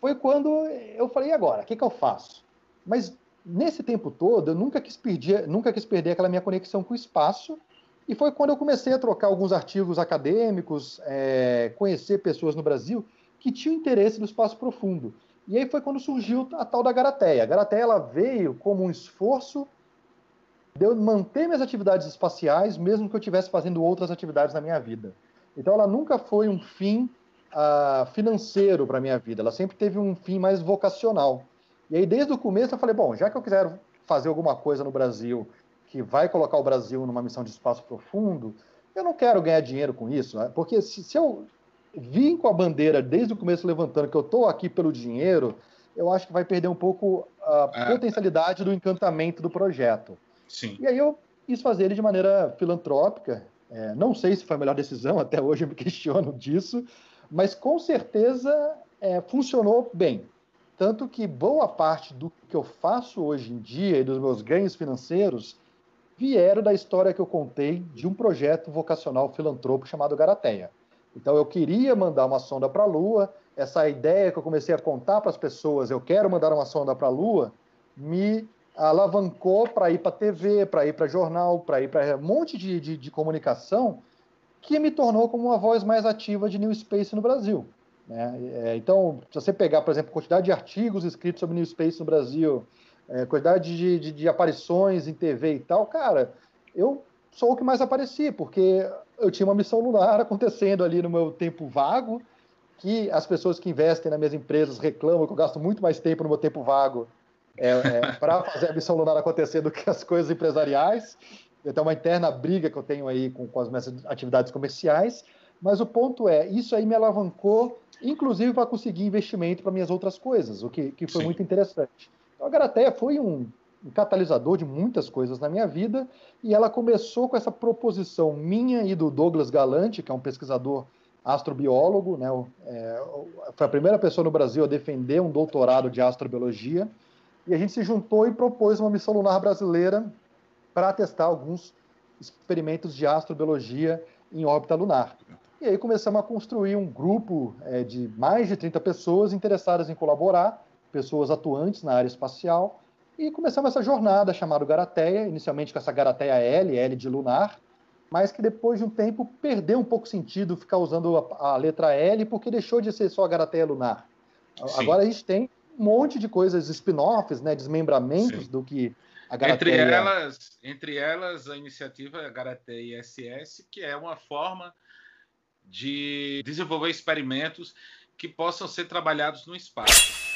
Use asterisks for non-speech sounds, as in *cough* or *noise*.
foi quando eu falei, e agora? O que, que eu faço? Mas nesse tempo todo, eu nunca quis, perder, nunca quis perder aquela minha conexão com o espaço, e foi quando eu comecei a trocar alguns artigos acadêmicos, é, conhecer pessoas no Brasil que tinham interesse no espaço profundo. E aí foi quando surgiu a tal da Garateia. A Garateia ela veio como um esforço de eu manter minhas atividades espaciais, mesmo que eu estivesse fazendo outras atividades na minha vida. Então ela nunca foi um fim financeiro para minha vida, ela sempre teve um fim mais vocacional. E aí desde o começo eu falei, bom, já que eu quiser fazer alguma coisa no Brasil que vai colocar o Brasil numa missão de espaço profundo, eu não quero ganhar dinheiro com isso, né? porque se, se eu vim com a bandeira desde o começo levantando que eu estou aqui pelo dinheiro, eu acho que vai perder um pouco a é. potencialidade do encantamento do projeto. Sim. E aí eu quis fazer ele de maneira filantrópica. É, não sei se foi a melhor decisão, *laughs* até hoje eu me questiono disso, mas com certeza é, funcionou bem. Tanto que boa parte do que eu faço hoje em dia e dos meus ganhos financeiros vieram da história que eu contei de um projeto vocacional filantropo chamado Garateia. Então eu queria mandar uma sonda para a Lua, essa ideia que eu comecei a contar para as pessoas, eu quero mandar uma sonda para a Lua, me alavancou para ir para TV, para ir para jornal, para ir para um monte de, de, de, comunicação, que me tornou como uma voz mais ativa de New Space no Brasil. Né? É, então, se você pegar, por exemplo, a quantidade de artigos escritos sobre New Space no Brasil, é, quantidade de, de, de aparições em TV e tal, cara, eu sou o que mais apareci, porque eu tinha uma missão lunar *laughs* acontecendo ali no meu tempo vago, que as pessoas que investem nas minhas empresas reclamam que eu gasto muito mais tempo no meu tempo vago é, é, para fazer a missão lunar acontecer do que as coisas empresariais. Então, uma interna briga que eu tenho aí com, com as minhas atividades comerciais. Mas o ponto é, isso aí me alavancou, inclusive para conseguir investimento para minhas outras coisas, o que, que foi Sim. muito interessante. Então, a Garateia foi um, um catalisador de muitas coisas na minha vida, e ela começou com essa proposição minha e do Douglas Galante, que é um pesquisador astrobiólogo, né? É, foi a primeira pessoa no Brasil a defender um doutorado de astrobiologia, e a gente se juntou e propôs uma missão lunar brasileira para testar alguns experimentos de astrobiologia em órbita lunar. E aí começamos a construir um grupo é, de mais de 30 pessoas interessadas em colaborar, pessoas atuantes na área espacial, e começamos essa jornada chamada Garateia, inicialmente com essa Garateia L, L de lunar, mas que depois de um tempo perdeu um pouco sentido ficar usando a, a letra L, porque deixou de ser só a Garateia lunar. Sim. Agora a gente tem um monte de coisas, spin-offs, né, desmembramentos Sim. do que a Garateia... Entre elas, entre elas, a iniciativa Garateia SS, que é uma forma de desenvolver experimentos que possam ser trabalhados no espaço.